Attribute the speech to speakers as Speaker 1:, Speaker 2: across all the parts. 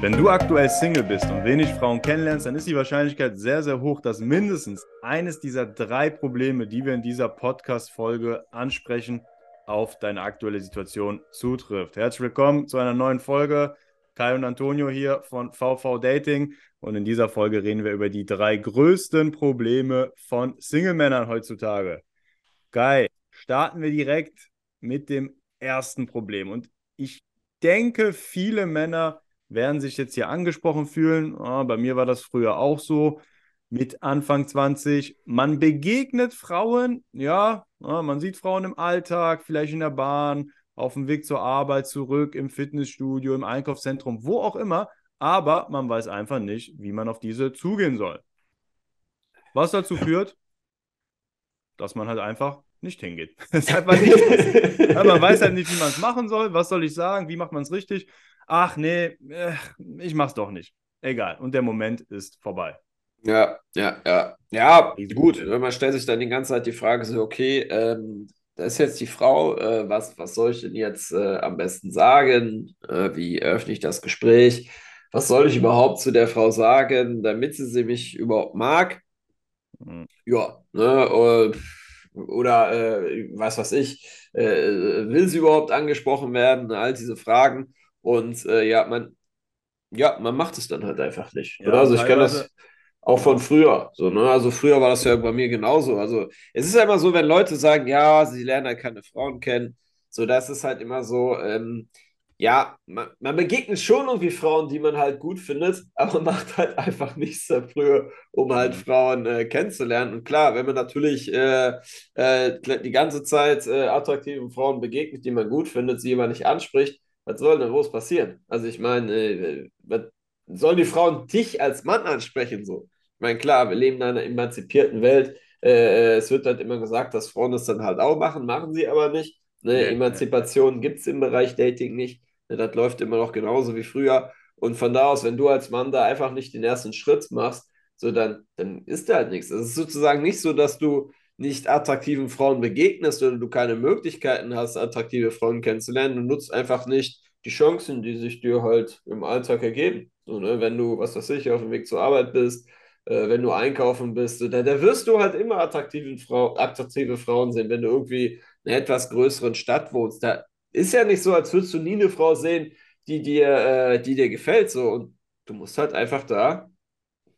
Speaker 1: Wenn du aktuell Single bist und wenig Frauen kennenlernst, dann ist die Wahrscheinlichkeit sehr, sehr hoch, dass mindestens eines dieser drei Probleme, die wir in dieser Podcast-Folge ansprechen, auf deine aktuelle Situation zutrifft. Herzlich willkommen zu einer neuen Folge. Kai und Antonio hier von VV Dating. Und in dieser Folge reden wir über die drei größten Probleme von Single-Männern heutzutage. Kai, starten wir direkt mit dem ersten Problem. Und ich denke, viele Männer werden sich jetzt hier angesprochen fühlen. Oh, bei mir war das früher auch so mit Anfang 20. Man begegnet Frauen, ja, oh, man sieht Frauen im Alltag, vielleicht in der Bahn, auf dem Weg zur Arbeit, zurück, im Fitnessstudio, im Einkaufszentrum, wo auch immer, aber man weiß einfach nicht, wie man auf diese zugehen soll. Was dazu führt, dass man halt einfach nicht hingeht. nicht, man weiß halt nicht, wie man es machen soll. Was soll ich sagen? Wie macht man es richtig? Ach nee, äh, ich mach's doch nicht. Egal. Und der Moment ist vorbei.
Speaker 2: Ja, ja, ja. Ja, gut. Man stellt sich dann die ganze Zeit die Frage so, okay, ähm, da ist jetzt die Frau, äh, was, was soll ich denn jetzt äh, am besten sagen? Äh, wie eröffne ich das Gespräch? Was soll ich überhaupt zu der Frau sagen, damit sie, sie mich überhaupt mag? Mhm. Ja, ne, oder, oder äh, was weiß ich, äh, will sie überhaupt angesprochen werden? All diese Fragen. Und äh, ja, man, ja, man macht es dann halt einfach nicht. Ja, also ich kenne das auch von früher. So, ne? Also früher war das ja bei mir genauso. Also es ist ja immer so, wenn Leute sagen, ja, sie lernen halt keine Frauen kennen, so das ist halt immer so, ähm, ja, man, man, begegnet schon irgendwie Frauen, die man halt gut findet, aber macht halt einfach nichts dafür, um halt mhm. Frauen äh, kennenzulernen. Und klar, wenn man natürlich äh, äh, die ganze Zeit äh, attraktiven Frauen begegnet, die man gut findet, sie aber nicht anspricht, was soll denn groß passieren? Also ich meine, äh, sollen die Frauen dich als Mann ansprechen so? Ich meine, klar, wir leben in einer emanzipierten Welt. Äh, äh, es wird halt immer gesagt, dass Frauen das dann halt auch machen, machen sie aber nicht. Ne? Ja, Emanzipation ja. gibt es im Bereich Dating nicht. Ne? Das läuft immer noch genauso wie früher. Und von da aus, wenn du als Mann da einfach nicht den ersten Schritt machst, so dann, dann ist da halt nichts. Es ist sozusagen nicht so, dass du nicht attraktiven Frauen begegnest oder du keine Möglichkeiten hast, attraktive Frauen kennenzulernen. Du nutzt einfach nicht die Chancen, die sich dir halt im Alltag ergeben. So, ne? Wenn du, was weiß ich, auf dem Weg zur Arbeit bist, äh, wenn du einkaufen bist, da, da wirst du halt immer attraktive, Frau, attraktive Frauen sehen. Wenn du irgendwie in einer etwas größeren Stadt wohnst, da ist ja nicht so, als würdest du nie eine Frau sehen, die dir, äh, die dir gefällt. So. Und du musst halt einfach da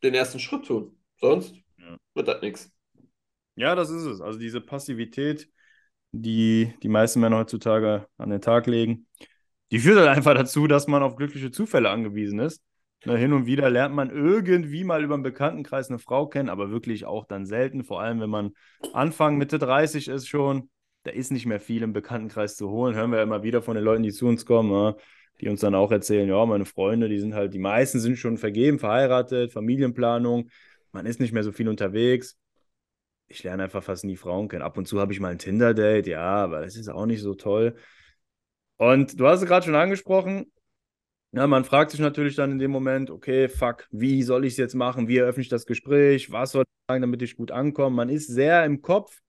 Speaker 2: den ersten Schritt tun. Sonst ja. wird das nichts.
Speaker 1: Ja, das ist es. Also diese Passivität, die die meisten Männer heutzutage an den Tag legen, die führt halt einfach dazu, dass man auf glückliche Zufälle angewiesen ist. Na, hin und wieder lernt man irgendwie mal über einen Bekanntenkreis eine Frau kennen, aber wirklich auch dann selten, vor allem wenn man Anfang, Mitte 30 ist schon, da ist nicht mehr viel im Bekanntenkreis zu holen. Hören wir ja immer wieder von den Leuten, die zu uns kommen, die uns dann auch erzählen, ja, meine Freunde, die sind halt, die meisten sind schon vergeben, verheiratet, Familienplanung, man ist nicht mehr so viel unterwegs ich lerne einfach fast nie Frauen kennen. Ab und zu habe ich mal ein Tinder-Date, ja, aber das ist auch nicht so toll. Und du hast es gerade schon angesprochen. Ja, man fragt sich natürlich dann in dem Moment, okay, fuck, wie soll ich es jetzt machen? Wie eröffne ich das Gespräch? Was soll ich sagen, damit ich gut ankomme? Man ist sehr im Kopf.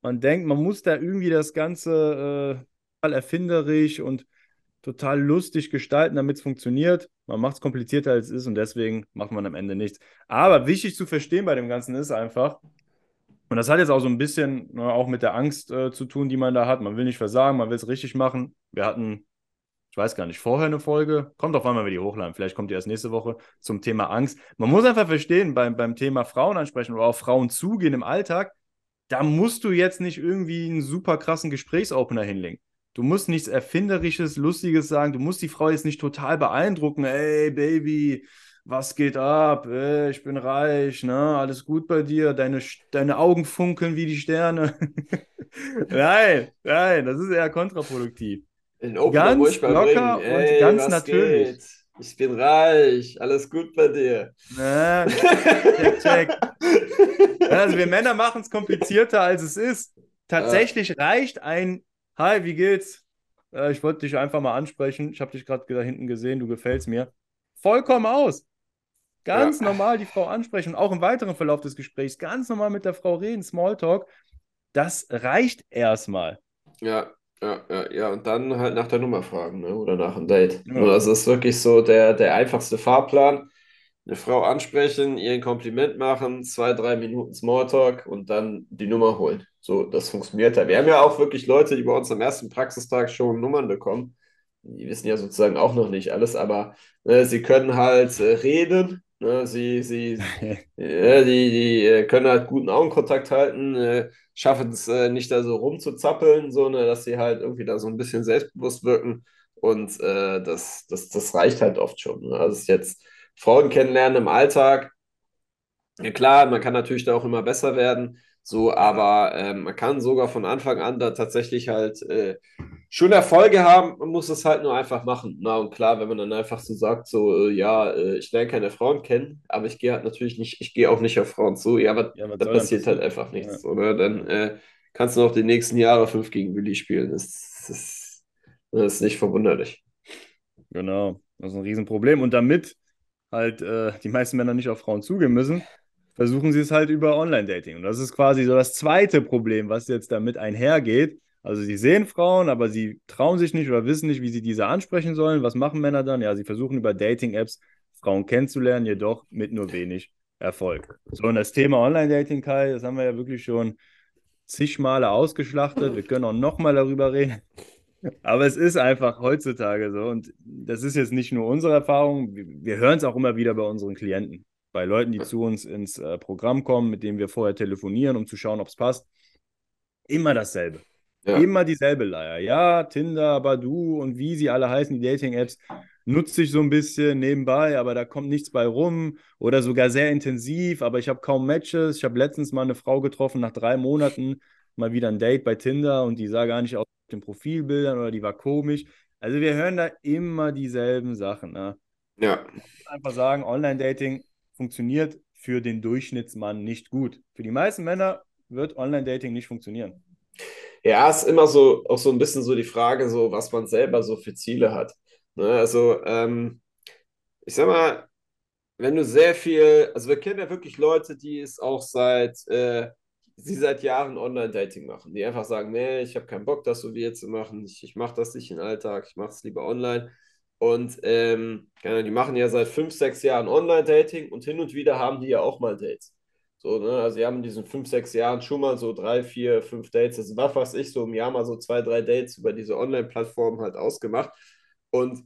Speaker 1: Man denkt, man muss da irgendwie das Ganze äh, erfinderisch und total lustig gestalten, damit es funktioniert. Man macht es komplizierter, als es ist und deswegen macht man am Ende nichts. Aber wichtig zu verstehen bei dem Ganzen ist einfach, und das hat jetzt auch so ein bisschen ne, auch mit der Angst äh, zu tun, die man da hat. Man will nicht versagen, man will es richtig machen. Wir hatten, ich weiß gar nicht, vorher eine Folge. Kommt auf einmal, wenn wir die hochladen. Vielleicht kommt die erst nächste Woche zum Thema Angst. Man muss einfach verstehen, beim, beim Thema Frauen ansprechen oder auf Frauen zugehen im Alltag, da musst du jetzt nicht irgendwie einen super krassen Gesprächsopener hinlegen. Du musst nichts Erfinderisches, Lustiges sagen. Du musst die Frau jetzt nicht total beeindrucken. Ey, Baby, was geht ab? Ey, ich bin reich, ne? Alles gut bei dir? Deine, deine Augen funkeln wie die Sterne. nein, nein, das ist eher kontraproduktiv.
Speaker 2: ganz locker Ey, und ganz natürlich. Geht? Ich bin reich, alles gut bei dir.
Speaker 1: Na, check, check. also wir Männer machen es komplizierter, als es ist. Tatsächlich ja. reicht ein Hi, wie geht's? Äh, ich wollte dich einfach mal ansprechen. Ich habe dich gerade da hinten gesehen, du gefällst mir. Vollkommen aus. Ganz ja. normal die Frau ansprechen und auch im weiteren Verlauf des Gesprächs ganz normal mit der Frau reden, Smalltalk. Das reicht erstmal.
Speaker 2: Ja. Ja, ja, ja, und dann halt nach der Nummer fragen, ne? Oder nach einem Date.
Speaker 1: Ja,
Speaker 2: Also das ist wirklich so der, der einfachste Fahrplan. Eine Frau ansprechen, ihr ein Kompliment machen, zwei, drei Minuten Smalltalk und dann die Nummer holen. So, das funktioniert ja. Wir haben ja auch wirklich Leute, die bei uns am ersten Praxistag schon Nummern bekommen. Die wissen ja sozusagen auch noch nicht alles, aber ne, sie können halt äh, reden, ne? Sie, sie, ja, die, die äh, können halt guten Augenkontakt halten, äh, schaffen es äh, nicht da so rumzuzappeln, so, ne, dass sie halt irgendwie da so ein bisschen selbstbewusst wirken. Und äh, das, das, das reicht halt oft schon. Ne? Also jetzt Frauen kennenlernen im Alltag. Ja klar, man kann natürlich da auch immer besser werden, so, aber ähm, man kann sogar von Anfang an da tatsächlich halt äh, schon Erfolge haben. Man muss es halt nur einfach machen. Na und klar, wenn man dann einfach so sagt, so, äh, ja, äh, ich lerne keine Frauen kennen, aber ich gehe halt natürlich nicht, ich gehe auch nicht auf Frauen zu, ja, aber
Speaker 1: ja,
Speaker 2: da passiert halt einfach nichts,
Speaker 1: Ja,
Speaker 2: oder? Dann äh, kannst du noch die nächsten Jahre fünf gegen Willi spielen. Das, das, das ist nicht verwunderlich.
Speaker 1: genau. Das ist ein Riesenproblem. Und damit halt äh, die meisten Männer nicht auf Frauen zugehen müssen, versuchen sie es halt über Online-Dating. Und das ist quasi so das zweite Problem, was jetzt damit einhergeht. Also sie sehen Frauen, aber sie trauen sich nicht oder wissen nicht, wie sie diese ansprechen sollen. Was machen Männer dann? Ja, sie versuchen über Dating-Apps Frauen kennenzulernen, jedoch mit nur wenig Erfolg. So, und das Thema Online-Dating, Kai, das haben wir ja wirklich schon zig Male ausgeschlachtet. Wir können auch nochmal darüber reden. Aber es ist einfach heutzutage so. Und das ist jetzt nicht nur unsere Erfahrung. Wir, hören es auch immer wieder bei unseren Klienten. Bei Leuten, die zu uns ins äh, Programm kommen, mit denen wir vorher telefonieren, um zu schauen, ob es passt. Immer dasselbe.
Speaker 2: Ja,
Speaker 1: Immer dieselbe Leier. Ja, Tinder, Badoo und wie sie alle heißen, die Dating-Apps, nutze ich so ein bisschen nebenbei, aber da kommt nichts bei rum oder sogar sehr intensiv, aber ich habe kaum Matches. Ich habe letztens mal eine Frau getroffen, nach drei Monaten mal wieder ein Date bei Tinder und die sah gar nicht aus den Profilbildern oder die war komisch. Also wir hören da immer dieselben Sachen. Ne?
Speaker 2: ja.
Speaker 1: Einfach sagen, Online-Dating funktioniert für den Durchschnittsmann nicht gut. Für die meisten Männer wird Online-Dating nicht funktionieren.
Speaker 2: Ja, ist immer so auch so ein bisschen so die Frage, so was man selber so für Ziele hat. Ne? Also, ähm, ich sag mal, wenn du sehr viel, also wir kennen ja wirklich Leute, die es auch seit, äh, sie seit Jahren Online-Dating machen, die einfach sagen, nee, ich habe keinen Bock, das so wie jetzt zu machen, ich, ich mache das nicht im Alltag, ich mache es lieber online. Und ähm, die machen ja seit fünf, sechs Jahren Online-Dating und hin und wieder haben die ja auch mal Dates. So, ne? Also die haben in diesen fünf, sechs Jahren schon mal so drei, vier, fünf Dates, also was weiß ich, so im Jahr mal so zwei, drei Dates über diese Online-Plattform halt ausgemacht. Und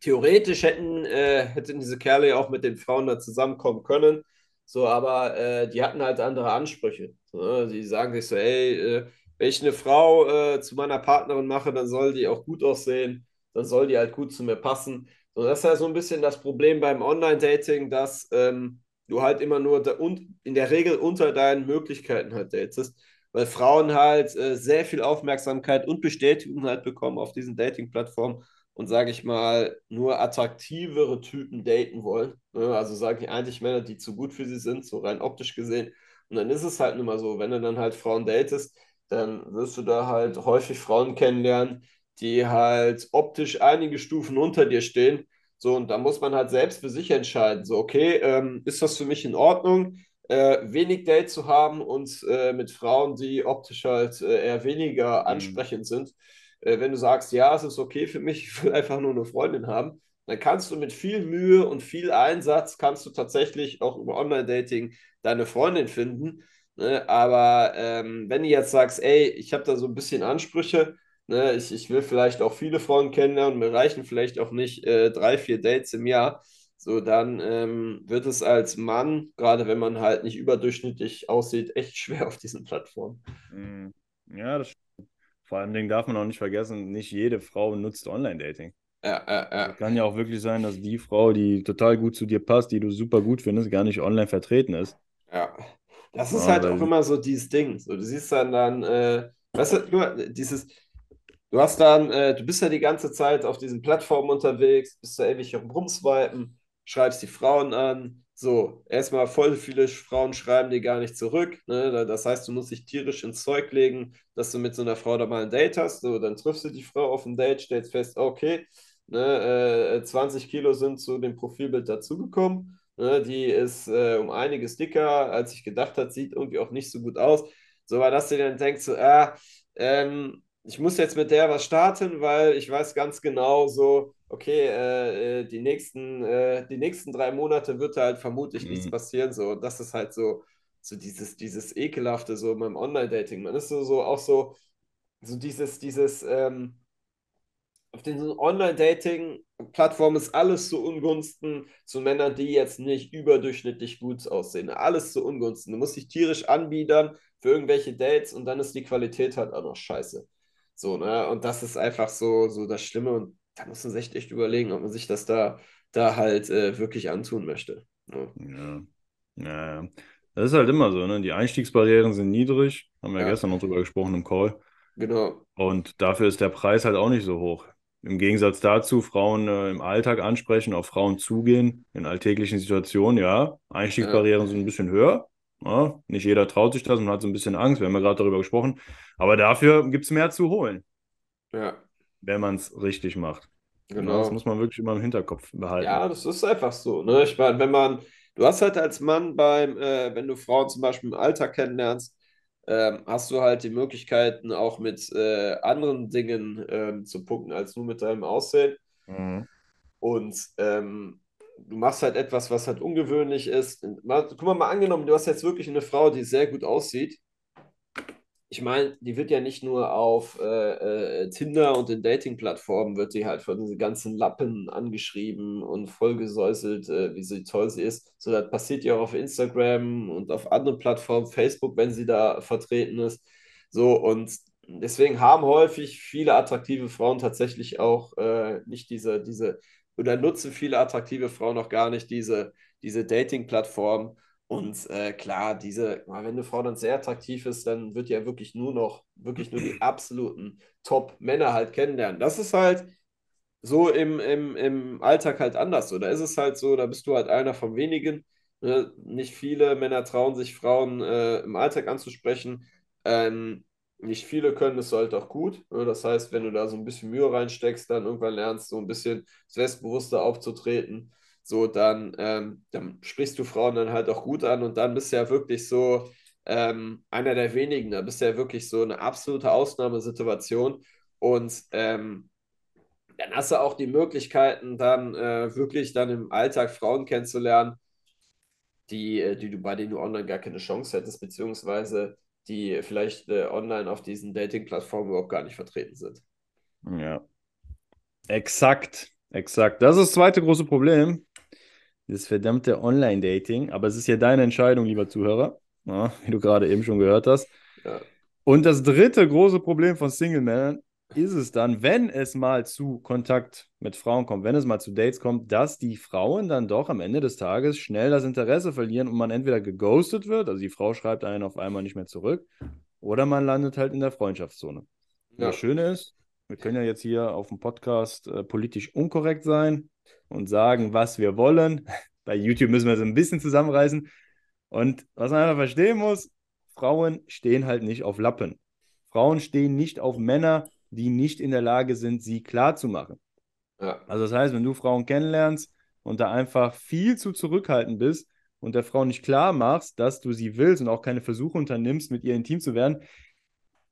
Speaker 2: theoretisch hätten, äh, hätten diese Kerle ja auch mit den Frauen da zusammenkommen können. So, aber äh, die hatten halt andere Ansprüche. So, ne? Sagen sich so, ey, äh, wenn ich eine Frau äh, zu meiner Partnerin mache, dann soll die auch gut aussehen, dann soll die halt gut zu mir passen. So, das ist ja so ein bisschen das Problem beim Online-Dating, dass ähm, du halt immer nur da, und in der Regel unter deinen Möglichkeiten halt datest, weil Frauen halt äh, sehr viel Aufmerksamkeit und Bestätigung halt bekommen auf diesen Dating-Plattformen und sage ich mal, nur attraktivere Typen daten wollen. Ne? Also sage ich eigentlich Männer, die zu gut für sie sind, so rein optisch gesehen. Und dann ist es halt nun mal so, wenn du dann halt Frauen datest, dann wirst du da halt häufig Frauen kennenlernen, die halt optisch einige Stufen unter dir stehen. So, und da muss man halt selbst für sich entscheiden. So, okay, ähm, ist das für mich in Ordnung, äh, wenig Date zu haben und äh, mit Frauen, die optisch halt äh, eher weniger
Speaker 1: Mhm.
Speaker 2: ansprechend sind? Äh, wenn du sagst, ja, es ist okay für mich, ich will einfach nur eine Freundin haben, dann kannst du mit viel Mühe und viel Einsatz, kannst du tatsächlich auch über Online-Dating deine Freundin finden. Ne? Aber ähm, wenn du jetzt sagst, ey, ich habe da so ein bisschen Ansprüche, ne? ich, ich will vielleicht auch viele Frauen kennenlernen, mir reichen vielleicht auch nicht äh, drei, vier Dates im Jahr, so dann ähm, wird es als Mann, gerade wenn man halt nicht überdurchschnittlich aussieht, echt schwer auf diesen Plattformen.
Speaker 1: Mhm. Ja, das vor allem Dingen darf man auch nicht vergessen, nicht jede Frau nutzt Online-Dating.
Speaker 2: Ja, ja,
Speaker 1: Also
Speaker 2: ja.
Speaker 1: kann ja auch wirklich sein, dass die Frau, die total gut zu dir passt, die du super gut findest, gar nicht online vertreten ist.
Speaker 2: Ja, das ist halt auch immer so dieses Ding. So, du siehst dann dann, äh, weißt du, dieses, du hast dann, äh, du bist ja die ganze Zeit auf diesen Plattformen unterwegs, bist da ewig Rumswipen, schreibst die Frauen an. So, erstmal voll viele Frauen schreiben dir gar nicht zurück. Ne? Da- Das heißt, du musst dich tierisch ins Zeug legen, dass du mit so einer Frau da mal ein Date hast. So, dann triffst du die Frau auf ein Date, stellst fest, okay, ne, äh, 20 Kilo sind zu dem Profilbild dazugekommen. Ne, die ist äh, um einiges dicker, als ich gedacht habe, sieht irgendwie auch nicht so gut aus. So war das, du dann denkst, so, ah, ähm, ich muss jetzt mit der was starten, weil ich weiß ganz genau so, okay, äh, äh die, nächsten, äh, die nächsten drei Monate wird da halt vermutlich mhm. nichts passieren. So, das ist halt so, so dieses, dieses Ekelhafte so beim Online-Dating. Man ist so, so auch so, so dieses, dieses, ähm, auf den Online-Dating-Plattformen ist alles zu Ungunsten zu Männern, die jetzt nicht überdurchschnittlich gut aussehen. Alles zu Ungunsten. Du musst dich tierisch anbiedern für irgendwelche Dates und dann ist die Qualität halt auch noch scheiße. So, ne? Und das ist einfach so, so das Schlimme und da muss man sich echt, überlegen, ob man sich das da, da halt äh, wirklich antun möchte.
Speaker 1: Ne? Ja. ja. Das ist halt immer so, ne? Die Einstiegsbarrieren sind niedrig. Haben wir ja. gestern noch drüber gesprochen im Call.
Speaker 2: Genau.
Speaker 1: Und dafür ist der Preis halt auch nicht so hoch. Im Gegensatz dazu, Frauen äh, im Alltag ansprechen, auf Frauen zugehen, in alltäglichen Situationen, ja. Einstiegsbarrieren ja. sind ein bisschen höher. Ja, nicht jeder traut sich das und hat so ein bisschen Angst. Wir haben ja gerade darüber gesprochen. Aber dafür gibt es mehr zu holen.
Speaker 2: Ja.
Speaker 1: Wenn man es richtig macht.
Speaker 2: Genau.
Speaker 1: Das muss man wirklich immer im Hinterkopf behalten.
Speaker 2: Ja, das ist einfach so. Ne? Ich meine, wenn man, du hast halt als Mann beim, äh, wenn du Frauen zum Beispiel im Alltag kennenlernst, ähm, hast du halt die Möglichkeiten, auch mit äh, anderen Dingen ähm, zu punkten, als nur mit deinem Aussehen. Mhm. Und ähm, du machst halt etwas, was halt ungewöhnlich ist. Mal, guck mal, mal angenommen, du hast jetzt wirklich eine Frau, die sehr gut aussieht. Ich meine, die wird ja nicht nur auf äh, äh, Tinder und den Dating-Plattformen, wird die halt von diesen ganzen Lappen angeschrieben und vollgesäuselt, äh, wie sie toll sie ist. So, das passiert ja auch auf Instagram und auf anderen Plattformen, Facebook, wenn sie da vertreten ist. So, und deswegen haben häufig viele attraktive Frauen tatsächlich auch äh, nicht diese, diese oder nutzen viele attraktive Frauen noch gar nicht diese, diese Dating-Plattform. Und äh, klar, diese, wenn eine Frau dann sehr attraktiv ist, dann wird ja wirklich nur noch, wirklich nur die absoluten Top-Männer halt kennenlernen. Das ist halt so im, im, im Alltag halt anders. So, da ist es halt so, da bist du halt einer von wenigen. Ne? Nicht viele Männer trauen sich, Frauen äh, im Alltag anzusprechen. Ähm, nicht viele können es halt auch gut. Ne? Das heißt, wenn du da so ein bisschen Mühe reinsteckst, dann irgendwann lernst du so ein bisschen selbstbewusster aufzutreten, so dann, ähm, dann sprichst du Frauen dann halt auch gut an und dann bist du ja wirklich so ähm, einer der wenigen. Da bist du ja wirklich so eine absolute Ausnahmesituation und ähm, dann hast du auch die Möglichkeiten, dann äh, wirklich dann im Alltag Frauen kennenzulernen, die, äh, die du, bei denen du online gar keine Chance hättest, beziehungsweise die vielleicht äh, online auf diesen Dating-Plattformen überhaupt gar nicht vertreten sind.
Speaker 1: Ja. Exakt, exakt. Das ist das zweite große Problem. Das verdammte Online-Dating. Aber es ist ja deine Entscheidung, lieber Zuhörer, ja, wie du gerade eben schon gehört hast.
Speaker 2: Ja.
Speaker 1: Und das dritte große Problem von Single-Männern ist es dann, wenn es mal zu Kontakt mit Frauen kommt, wenn es mal zu Dates kommt, dass die Frauen dann doch am Ende des Tages schnell das Interesse verlieren und man entweder geghostet wird, also die Frau schreibt einen auf einmal nicht mehr zurück, oder man landet halt in der Freundschaftszone. Ja. Das Schöne ist, wir können ja jetzt hier auf dem Podcast äh, politisch unkorrekt sein und sagen, was wir wollen. Bei YouTube müssen wir es ein bisschen zusammenreißen. Und was man einfach verstehen muss, Frauen stehen halt nicht auf Lappen. Frauen stehen nicht auf Männer, die nicht in der Lage sind, sie klar zu machen.
Speaker 2: Ja.
Speaker 1: Also das heißt, wenn du Frauen kennenlernst und da einfach viel zu zurückhaltend bist und der Frau nicht klar machst, dass du sie willst und auch keine Versuche unternimmst, mit ihr intim zu werden,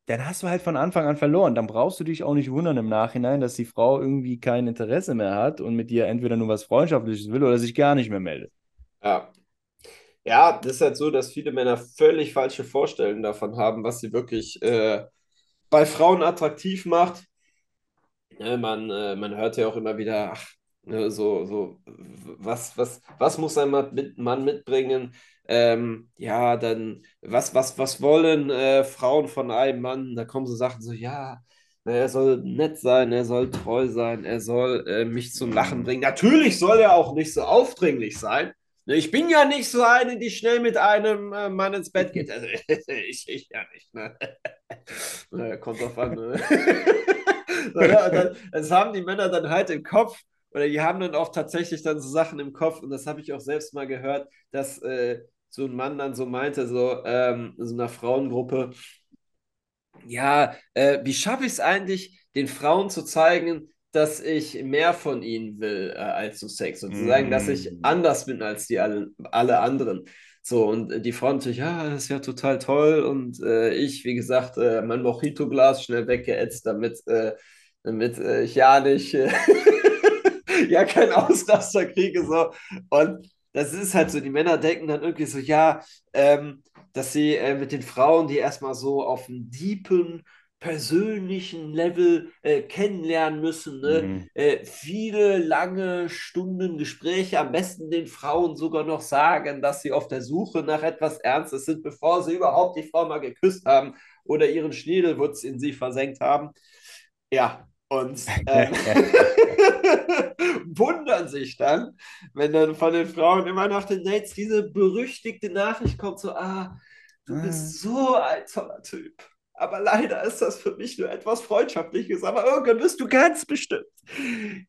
Speaker 1: dann hast du halt von Anfang an verloren. Dann brauchst du dich auch nicht wundern im Nachhinein, dass die Frau irgendwie kein Interesse mehr hat und mit dir entweder nur was Freundschaftliches will oder sich gar nicht mehr meldet.
Speaker 2: Ja. Ja, das ist halt so, dass viele Männer völlig falsche Vorstellungen davon haben, was sie wirklich äh, bei Frauen attraktiv macht. Ja, man, äh, man hört ja auch immer wieder, ach, ne, so, so, was, was, was muss ein Mann mitbringen? Ähm, ja, dann, was, was, was wollen äh, Frauen von einem Mann? Da kommen so Sachen so, ja, er soll nett sein, er soll treu sein, er soll äh, mich zum Lachen bringen. Natürlich soll er auch nicht so aufdringlich sein. Ne, ich bin ja nicht so eine, die schnell mit einem äh, Mann ins Bett geht. Also, ich, ich ja nicht. Ne? naja, kommt drauf an. Ne? dann, das haben die Männer dann halt im Kopf. Oder die haben dann auch tatsächlich dann so Sachen im Kopf. Und das habe ich auch selbst mal gehört, dass äh, so ein Mann dann so meinte, so ähm, in so einer Frauengruppe, ja, äh, wie schaffe ich es eigentlich, den Frauen zu zeigen, dass ich mehr von ihnen will äh, als zu Sex. Sozusagen, mm. dass ich mm. anders bin als die alle, alle anderen. So, und die Frau natürlich, ja, das ist ja total toll. Und äh, ich, wie gesagt, äh, mein Mojito-Glas schnell weggeätzt, damit, äh, damit äh, ich ja nicht, äh, ja, keinen Ausraster kriege. So. Und das ist halt so, die Männer denken dann irgendwie so, ja, ähm, dass sie äh, mit den Frauen, die erstmal so auf einem deepen, persönlichen Level äh, kennenlernen müssen. Ne? Mhm. Äh, viele lange Stunden Gespräche, am besten den Frauen sogar noch sagen, dass sie auf der Suche nach etwas Ernstes sind, bevor sie überhaupt die Frau mal geküsst haben oder ihren Schniedelwutz in sie versenkt haben. Ja, und ähm, wundern sich dann, wenn dann von den Frauen immer nach den Dates diese berüchtigte Nachricht kommt, so, ah, du bist so ein toller Typ. Aber leider ist das für mich nur etwas Freundschaftliches. Aber irgendwann wirst du ganz bestimmt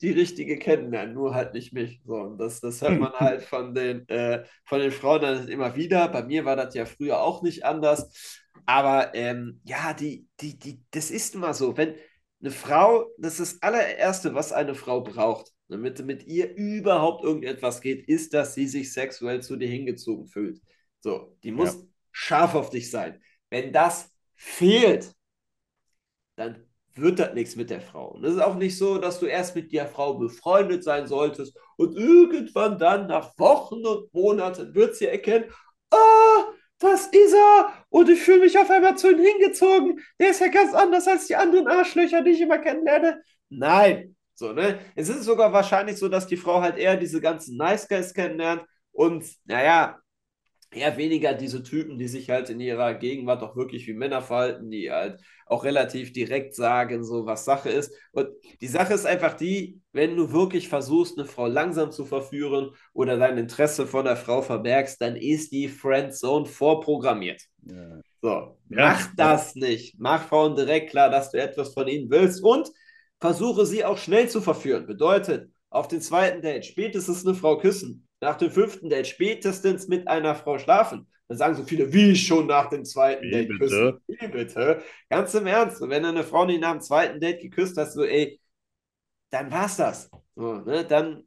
Speaker 2: die richtige kennenlernen, nur halt nicht mich. So, und das, das hört man halt von den, äh, von den Frauen dann immer wieder. Bei mir war das ja früher auch nicht anders. Aber ähm, ja, die, die, die, das ist immer so. Wenn eine Frau, das ist das allererste, was eine Frau braucht, damit mit ihr überhaupt irgendetwas geht, ist, dass sie sich sexuell zu dir hingezogen fühlt. So, die muss ja. scharf auf dich sein. Wenn das fehlt, dann wird das nichts mit der Frau. Und es ist auch nicht so, dass du erst mit der Frau befreundet sein solltest und irgendwann dann nach Wochen und Monaten wird sie erkennen, ah, das ist er und ich fühle mich auf einmal zu ihm hingezogen. Der ist ja ganz anders als die anderen Arschlöcher, die ich immer kennenlerne. Nein, so, ne? Es ist sogar wahrscheinlich so, dass die Frau halt eher diese ganzen Nice Guys kennenlernt und, naja, eher weniger diese Typen, die sich halt in ihrer Gegenwart auch wirklich wie Männer verhalten, die halt auch relativ direkt sagen, so was Sache ist. Und die Sache ist einfach die, wenn du wirklich versuchst, eine Frau langsam zu verführen oder dein Interesse von der Frau verbergst, dann ist die Friendzone vorprogrammiert. Ja. So, ja. mach das nicht. Mach Frauen direkt klar, dass du etwas von ihnen willst und versuche sie auch schnell zu verführen. Bedeutet, auf den zweiten Date spätestens eine Frau küssen nach dem fünften Date spätestens mit einer Frau schlafen. Dann sagen so viele, wie schon nach dem zweiten wie Date bitte? küssen. Wie bitte? Ganz im Ernst. Und wenn du eine Frau nicht nach dem zweiten Date geküsst hast, so, ey, dann war's das. So, ne? Dann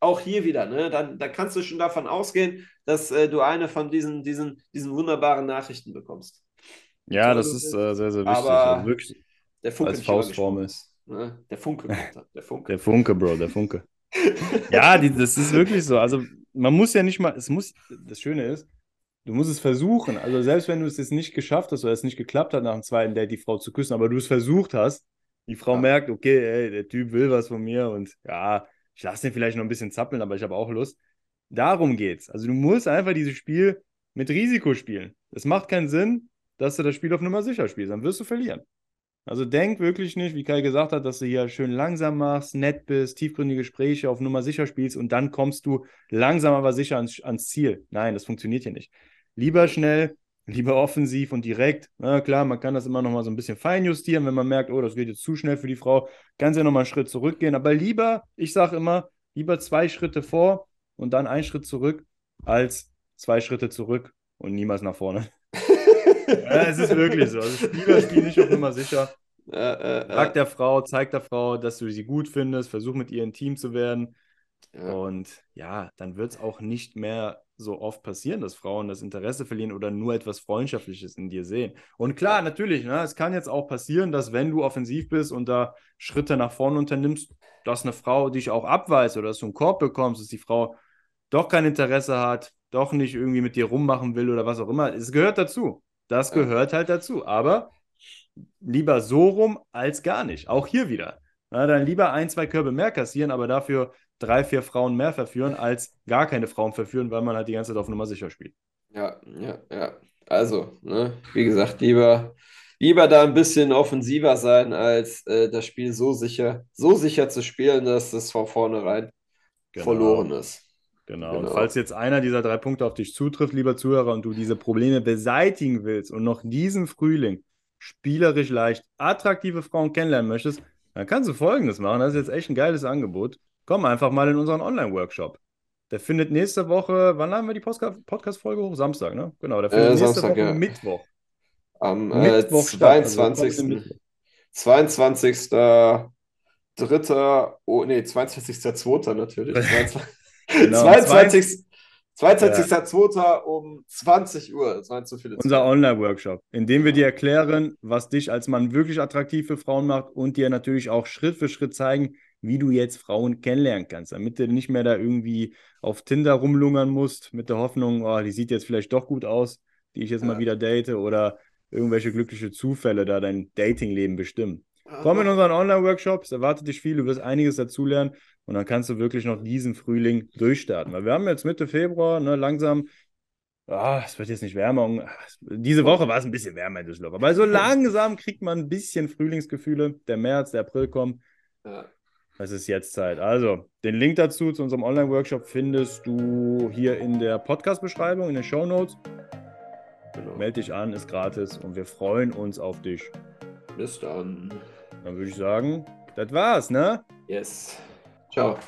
Speaker 2: auch hier wieder, ne? Dann, dann kannst du schon davon ausgehen, dass äh, du eine von diesen, diesen, diesen wunderbaren Nachrichten bekommst.
Speaker 1: Ja, das ist äh, sehr, sehr wichtig.
Speaker 2: Aber also wirklich der Funke
Speaker 1: als Faustform ist.
Speaker 2: Ne? Der Funke
Speaker 1: Der Funke. Der Funke, Bro, der Funke ja, die, das ist wirklich so. Also man muss ja nicht mal, es muss, das Schöne ist, du musst es versuchen. Also selbst wenn du es jetzt nicht geschafft hast oder es nicht geklappt hat, nach dem zweiten Date die Frau zu küssen, aber du es versucht hast, die Frau ja. merkt, okay, ey, der Typ will was von mir und ja, ich lasse den vielleicht noch ein bisschen zappeln, aber ich habe auch Lust. Darum geht's. Also du musst einfach dieses Spiel mit Risiko spielen. Es macht keinen Sinn, dass du das Spiel auf Nummer sicher spielst, dann wirst du verlieren. Also denk wirklich nicht, wie Kai gesagt hat, dass du hier schön langsam machst, nett bist, tiefgründige Gespräche auf Nummer sicher spielst und dann kommst du langsam aber sicher ans, ans Ziel. Nein, das funktioniert hier nicht. Lieber schnell, lieber offensiv und direkt. Na klar, man kann das immer noch mal so ein bisschen feinjustieren, wenn man merkt, oh, das geht jetzt zu schnell für die Frau, kann sie ja noch mal einen Schritt zurückgehen. Aber lieber, ich sage immer, lieber zwei Schritte vor und dann einen Schritt zurück, als zwei Schritte zurück und niemals nach vorne ja, es ist wirklich so. Also Spieler spielen nicht auf Nummer sicher. Äh, äh, Sag der Frau, zeig der Frau, dass du sie gut findest, versuch mit ihr ein Team zu werden. Ja. Und ja, dann wird es auch nicht mehr so oft passieren, dass Frauen das Interesse verlieren oder nur etwas Freundschaftliches in dir sehen. Und klar, natürlich, ne, es kann jetzt auch passieren, dass wenn du offensiv bist und da Schritte nach vorne unternimmst, dass eine Frau dich auch abweist oder dass du einen Korb bekommst, dass die Frau doch kein Interesse hat, doch nicht irgendwie mit dir rummachen will oder was auch immer. Es gehört dazu. Das gehört halt dazu. Aber lieber so rum als gar nicht. Auch hier wieder. Na, dann lieber ein, zwei Körbe mehr kassieren, aber dafür drei, vier Frauen mehr verführen, als gar keine Frauen verführen, weil man halt die ganze Zeit auf Nummer sicher spielt.
Speaker 2: Ja, ja, ja. Also, ne, wie gesagt, lieber, lieber da ein bisschen offensiver sein, als äh, das Spiel so sicher, so sicher zu spielen, dass es von vornherein genau. verloren ist.
Speaker 1: Genau. genau. Und falls jetzt einer dieser drei Punkte auf dich zutrifft, lieber Zuhörer, und du diese Probleme beseitigen willst und noch diesen Frühling spielerisch leicht attraktive Frauen kennenlernen möchtest, dann kannst du Folgendes machen. Das ist jetzt echt ein geiles Angebot. Komm einfach mal in unseren Online-Workshop. Der findet nächste Woche, wann haben wir die Podcast-Folge hoch? Samstag, ne? Genau, der findet äh, nächste Samstag, Woche ja. Mittwoch.
Speaker 2: Am äh, Mittwoch 22. Also 22. Dritter, oh nee, 22.2. natürlich. Genau, 22. 22.02. um 20 Uhr. Das waren zu viele
Speaker 1: Unser Online-Workshop, in dem wir dir erklären, was dich als Mann wirklich attraktiv für Frauen macht und dir natürlich auch Schritt für Schritt zeigen, wie du jetzt Frauen kennenlernen kannst, damit du nicht mehr da irgendwie auf Tinder rumlungern musst mit der Hoffnung, oh, die sieht jetzt vielleicht doch gut aus, die ich jetzt ja. mal wieder date oder irgendwelche glückliche Zufälle da dein Datingleben bestimmen. Komm in unseren Online-Workshops, erwartet dich viel, du wirst einiges dazulernen und dann kannst du wirklich noch diesen Frühling durchstarten. Weil wir haben jetzt Mitte Februar, ne, langsam, ah, es wird jetzt nicht wärmer. Diese Woche war es ein bisschen wärmer in Düsseldorf, aber so langsam kriegt man ein bisschen Frühlingsgefühle. Der März, der April kommt. Ja. Es ist jetzt Zeit. Also, den Link dazu zu unserem Online-Workshop findest du hier in der Podcast-Beschreibung, in den Show Notes. Genau. Meld dich an, ist gratis und wir freuen uns auf dich.
Speaker 2: Bis dann.
Speaker 1: Dann würde ich sagen, das war's, ne?
Speaker 2: Yes. Ciao.